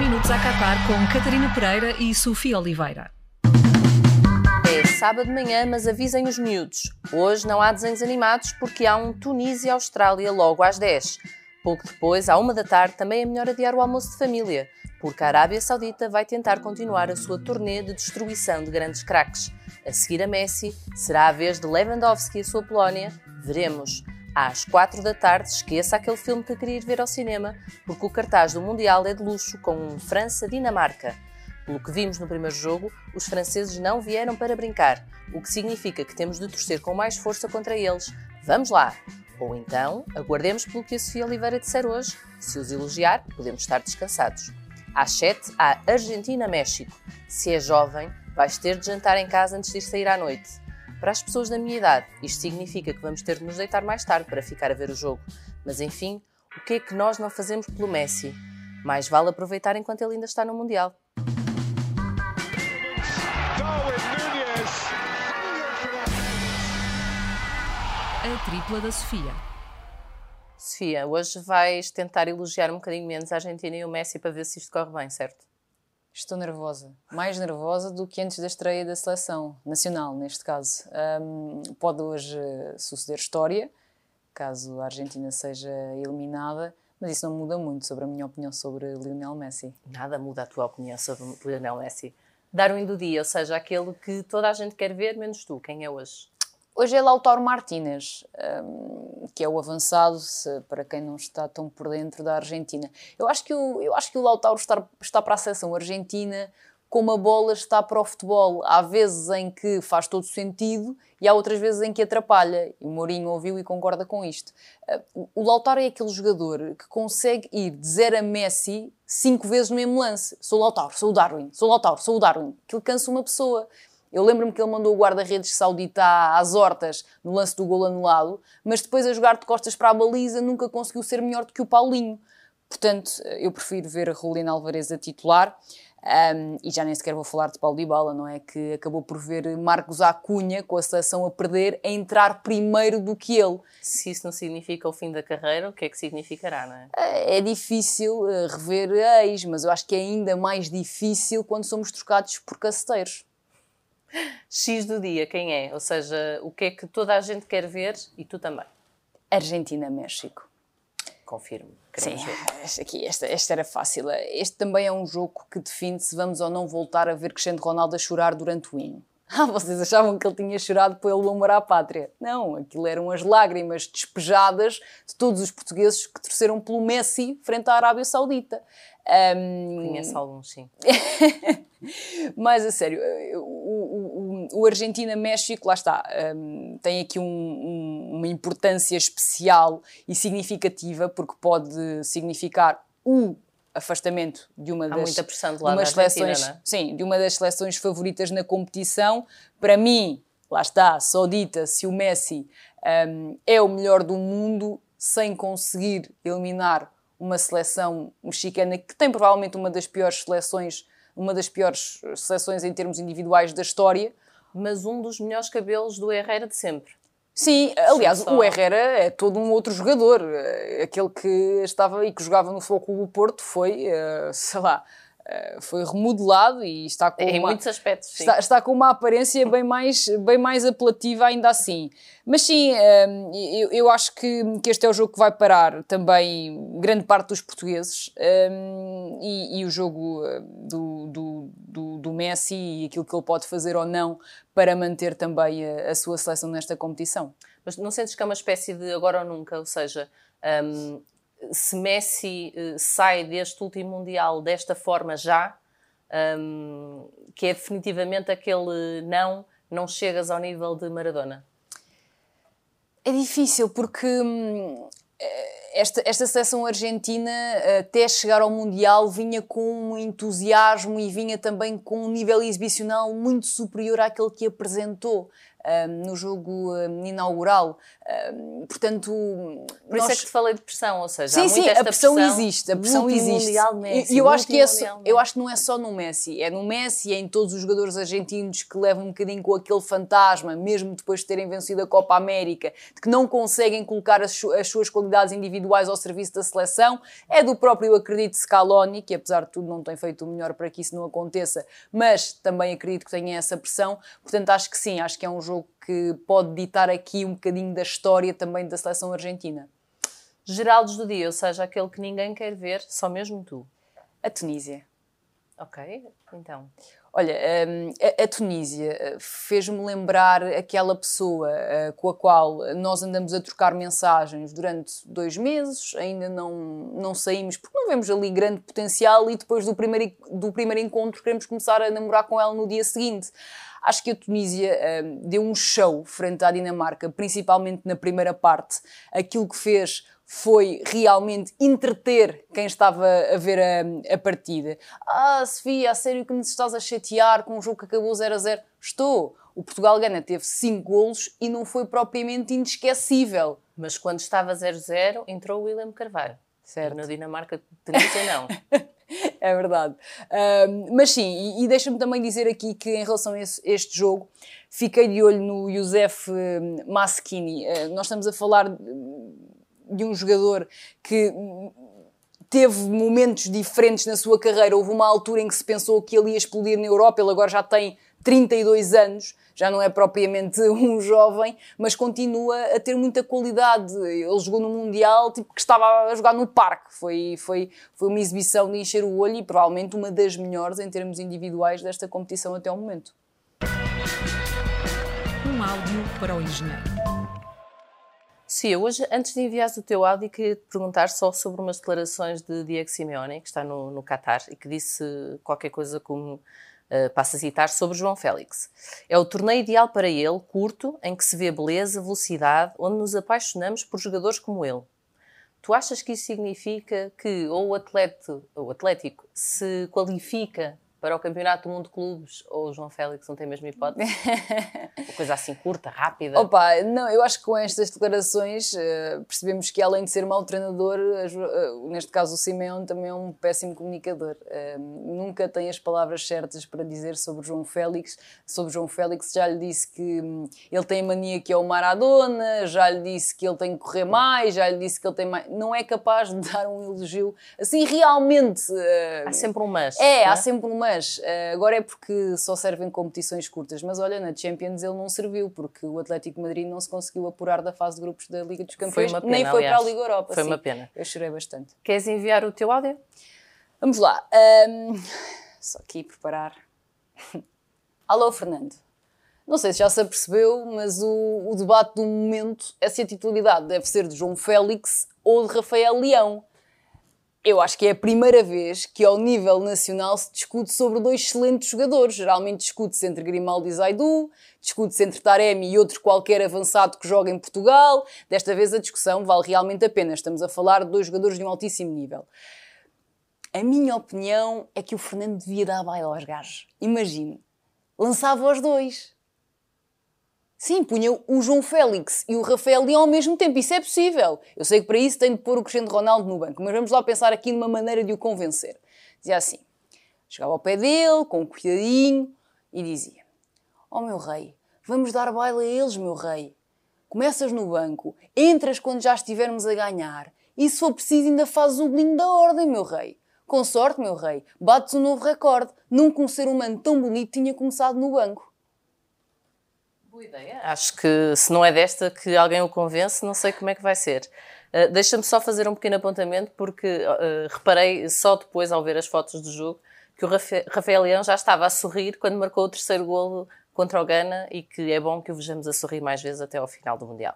minutos a Qatar com Catarina Pereira e Sofia Oliveira. É sábado de manhã, mas avisem os miúdos. Hoje não há desenhos animados porque há um Tunísia-Austrália logo às 10. Pouco depois, à uma da tarde, também é melhor adiar o almoço de família, porque a Arábia Saudita vai tentar continuar a sua turnê de destruição de grandes craques. A seguir a Messi, será a vez de Lewandowski e a sua Polónia? Veremos. Às quatro da tarde, esqueça aquele filme que queria ir ver ao cinema, porque o cartaz do Mundial é de luxo com um França-Dinamarca. Pelo que vimos no primeiro jogo, os franceses não vieram para brincar, o que significa que temos de torcer com mais força contra eles. Vamos lá! Ou então, aguardemos pelo que a Sofia Oliveira disser hoje. Se os elogiar, podemos estar descansados. Às 7, há Argentina-México. Se é jovem, vais ter de jantar em casa antes de ir sair à noite. Para as pessoas da minha idade, isto significa que vamos ter de nos deitar mais tarde para ficar a ver o jogo. Mas enfim, o que é que nós não fazemos pelo Messi? Mais vale aproveitar enquanto ele ainda está no Mundial. A tripla da Sofia. Sofia, hoje vais tentar elogiar um bocadinho menos a Argentina e o Messi para ver se isto corre bem, certo? Estou nervosa. Mais nervosa do que antes da estreia da seleção nacional, neste caso. Um, pode hoje suceder história, caso a Argentina seja eliminada, mas isso não muda muito sobre a minha opinião sobre Lionel Messi. Nada muda a tua opinião sobre Lionel Messi. Darwin do dia, ou seja, aquele que toda a gente quer ver, menos tu. Quem é hoje? Hoje é Lautaro Martínez, um, que é o avançado, para quem não está tão por dentro da Argentina. Eu acho que o, eu acho que o Lautaro está, está para a seleção argentina como a bola está para o futebol. Há vezes em que faz todo sentido e há outras vezes em que atrapalha. E o Mourinho ouviu e concorda com isto. Uh, o Lautaro é aquele jogador que consegue ir de 0 a Messi cinco vezes no mesmo lance. Sou o Lautaro, sou o Darwin, sou o Lautaro, sou o Darwin. Que cansa uma pessoa. Eu lembro-me que ele mandou o guarda-redes saudita às hortas no lance do gol anulado, mas depois a jogar de costas para a baliza nunca conseguiu ser melhor do que o Paulinho. Portanto, eu prefiro ver a Rolina Alvarez a titular. Um, e já nem sequer vou falar de Paulo Dybala, não é? Que acabou por ver Marcos Acunha, com a seleção a perder, a entrar primeiro do que ele. Se isso não significa o fim da carreira, o que é que significará, não é? É difícil uh, rever ex, mas eu acho que é ainda mais difícil quando somos trocados por caceteiros. X do dia, quem é? Ou seja, o que é que toda a gente quer ver e tu também? Argentina-México. Confirmo. Sim, este, aqui, esta, esta era fácil. Este também é um jogo que define se vamos ou não voltar a ver Cristiano Ronaldo a chorar durante o hino. Ah, vocês achavam que ele tinha chorado pelo amor à pátria? Não, aquilo eram as lágrimas despejadas de todos os portugueses que torceram pelo Messi frente à Arábia Saudita. Um... Conheço alguns, sim. Mas a sério, o, o, Argentina-México, lá está, um, tem aqui um, um, uma importância especial e significativa, porque pode significar o afastamento de uma Há das, muita pressão de lá seleções, é? sim, de uma das seleções favoritas na competição. Para mim, lá está, só dita se o Messi um, é o melhor do mundo sem conseguir eliminar uma seleção mexicana que tem provavelmente uma das piores seleções, uma das piores seleções em termos individuais da história. Mas um dos melhores cabelos do Herrera de sempre. Sim, aliás, o Herrera é todo um outro jogador. Eh, Aquele que estava e que jogava no Futebol Clube do Porto foi, eh, sei lá, foi remodelado e está com Em uma... muitos aspectos. Está, está com uma aparência bem mais, bem mais apelativa ainda assim. Mas sim, hum, eu, eu acho que, que este é o jogo que vai parar também grande parte dos portugueses hum, e, e o jogo eh, do, do, do, do Messi e aquilo que ele pode fazer ou não para manter também a, a sua seleção nesta competição. Mas não sentes que é uma espécie de agora ou nunca? Ou seja, hum, se Messi eh, sai deste último Mundial desta forma já, hum, que é definitivamente aquele não, não chegas ao nível de Maradona. É difícil porque hum, eh, esta, esta seleção argentina, até chegar ao Mundial, vinha com um entusiasmo e vinha também com um nível exibicional muito superior àquele que apresentou. No jogo inaugural. portanto, por nós... isso é que te falei de pressão, ou seja, sim, sim, a pressão, pressão, existe, a pressão existe. Messi, e eu acho que é só, eu acho que não é só no Messi, é no Messi, é em todos os jogadores argentinos que levam um bocadinho com aquele fantasma, mesmo depois de terem vencido a Copa América, de que não conseguem colocar as, as suas qualidades individuais ao serviço da seleção. É do próprio acredito Scaloni, que apesar de tudo não tem feito o melhor para que isso não aconteça, mas também acredito que tenha essa pressão. Portanto, acho que sim, acho que é um jogo que pode ditar aqui um bocadinho da história também da seleção argentina. Geraldos do dia, ou seja, aquele que ninguém quer ver, só mesmo tu. A Tunísia. Ok, então. Olha, hum, a, Tunísia eh, fez-me lembrar aquela pessoa eh, com a qual nós andamos a trocar mensagens durante dois meses, ainda não, não saímos porque não vemos ali grande potencial e depois do primeiro, do primeiro encontro queremos começar a namorar com ela no dia seguinte. Acho que a Tunísia hum, deu um show frente à Dinamarca, principalmente na primeira parte. Aquilo que fez foi realmente entreter quem estava a ver a, a, partida. Ah, Sofia, a sério que me estás a chatear com um jogo que acabou 0 a 0? Estou. O Portugal-Gana teve 5 golos e não foi propriamente inesquecível. Mas quando estava 0-0, entrou o William Carvalho. Certo. Na Dinamarca, Tunísia não. é verdade. Uh, mas sim, e, e deixa-me também dizer aqui que em relação a esse, este jogo, fiquei de olho no Youssef Maskini. Uh, nós estamos a falar de um jogador que teve momentos diferentes na sua carreira. Houve uma altura em que se pensou que ele ia explodir na Europa, ele agora já tem 32 anos, já não é propriamente um jovem, mas continua a ter muita qualidade. Ele jogou no Mundial, tipo que estava a jogar no parque. Foi, foi, foi uma exibição de encher o olho e provavelmente uma das melhores em termos individuais desta competição até o momento. Um áudio para o engenheiro. Sim, hoje, antes de enviares o teu áudio, queria te perguntar só sobre umas declarações de Diego Simeone, que está no, no Qatar, e que disse qualquer coisa como, uh, passo a citar, sobre João Félix. É o torneio ideal para ele, curto, em que se vê beleza, velocidade, onde nos apaixonamos por jogadores como ele. Tu achas que isso significa que ou o, atleta, ou o Atlético se qualifica para o Campeonato do Mundo de Clubes ou o João Félix não tem a mesma hipótese? Uma coisa assim curta, rápida? Opa, não, eu acho que com estas declarações uh, percebemos que além de ser mau treinador, uh, neste caso o Simeone também é um péssimo comunicador. Uh, nunca tem as palavras certas para dizer sobre João Félix. Sobre João Félix já lhe disse que um, ele tem a mania que é o Maradona, já lhe disse que ele tem que correr mais, já lhe disse que ele tem mais... Não é capaz de dar um elogio assim realmente... há sempre um mas. É, há é? sempre um mas mas uh, agora é porque só servem competições curtas. Mas olha, na Champions ele não serviu, porque o Atlético Madrid não se conseguiu apurar da fase de grupos da Liga dos Campeões, foi pena, nem foi aliás. para a Liga Europa. Foi Sim, uma pena. Eu chorei bastante. Queres enviar o teu áudio? Vamos lá. Um, só aqui preparar. Alô, Fernando. Não sei se já se apercebeu, mas o, o debate do momento é se a titularidade deve ser de João Félix ou de Rafael Leão eu acho que é a primeira vez que ao nível nacional se discute sobre dois excelentes jogadores. Geralmente discute-se entre Grimaldo e Zaidu, discute-se entre Taremi e outro qualquer avançado que joga em Portugal. Desta vez a discussão vale realmente a pena. Estamos a falar de dois jogadores de um altíssimo nível. A minha opinião é que o Fernando devia dar baile aos gajos. Imagine, lançava os dois. Sim, punha o João Félix e o Rafael Leão ao mesmo tempo. Isso é possível. Eu sei que para isso tem de pôr o Cristiano Ronaldo no banco, mas vamos lá pensar aqui numa maneira de o convencer. Dizia assim: chegava ao pé dele, com um cuidadinho, e dizia: Oh meu rei, vamos dar baile a eles, meu rei. Começas no banco, entras quando já estivermos a ganhar, e se for preciso, ainda fazes o bolinho da ordem, meu rei. Com sorte, meu rei, bates um novo recorde. Nunca um ser humano tão bonito tinha começado no banco. Boa ideia. Acho que se não é desta que alguém o convence, não sei como é que vai ser. Uh, Deixa-me só fazer um pequeno apontamento, porque uh, reparei só depois, ao ver as fotos do jogo, que o Rafael Leão já estava a sorrir quando marcou o terceiro golo contra o Ghana e que é bom que o vejamos a sorrir mais vezes até ao final do Mundial.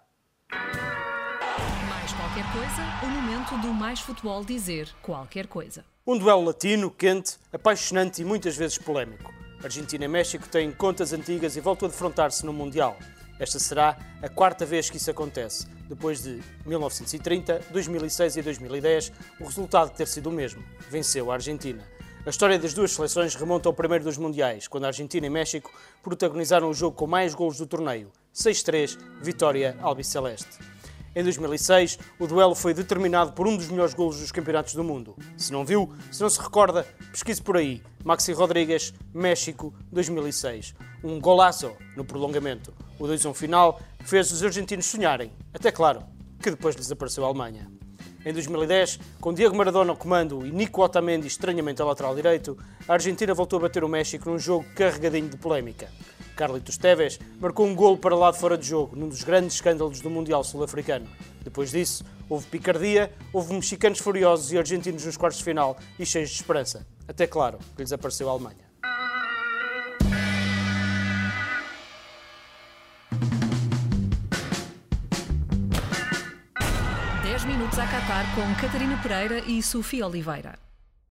Mais qualquer coisa, o momento do Mais Futebol dizer qualquer coisa. Um duelo latino, quente, apaixonante e muitas vezes polémico. Argentina e México têm contas antigas e voltam a defrontar-se no Mundial. Esta será a quarta vez que isso acontece. Depois de 1930, 2006 e 2010, o resultado ter sido o mesmo. Venceu a Argentina. A história das duas seleções remonta ao primeiro dos Mundiais, quando a Argentina e México protagonizaram o jogo com mais golos do torneio. 6-3, vitória albiceleste. Em 2006, o duelo foi determinado por um dos melhores golos dos campeonatos do mundo. Se não viu, se não se recorda, pesquise por aí. Maxi Rodrigues, México, 2006. Um golaço no prolongamento. O 2-1 final fez os argentinos sonharem. Até claro, que depois lhes apareceu a Alemanha. Em 2010, com Diego Maradona ao comando e Nico Otamendi estranhamente a lateral direito, a Argentina voltou a bater o México num jogo carregadinho de polémica. Carlitos Teves marcou um golo para lá de fora de jogo, num dos grandes escândalos do Mundial Sul-Africano. Depois disso, houve picardia, houve mexicanos furiosos e argentinos nos quartos de final e cheios de esperança. Até claro que lhes apareceu a Alemanha. Dez minutos a Qatar com Catarina Pereira e Sofia Oliveira.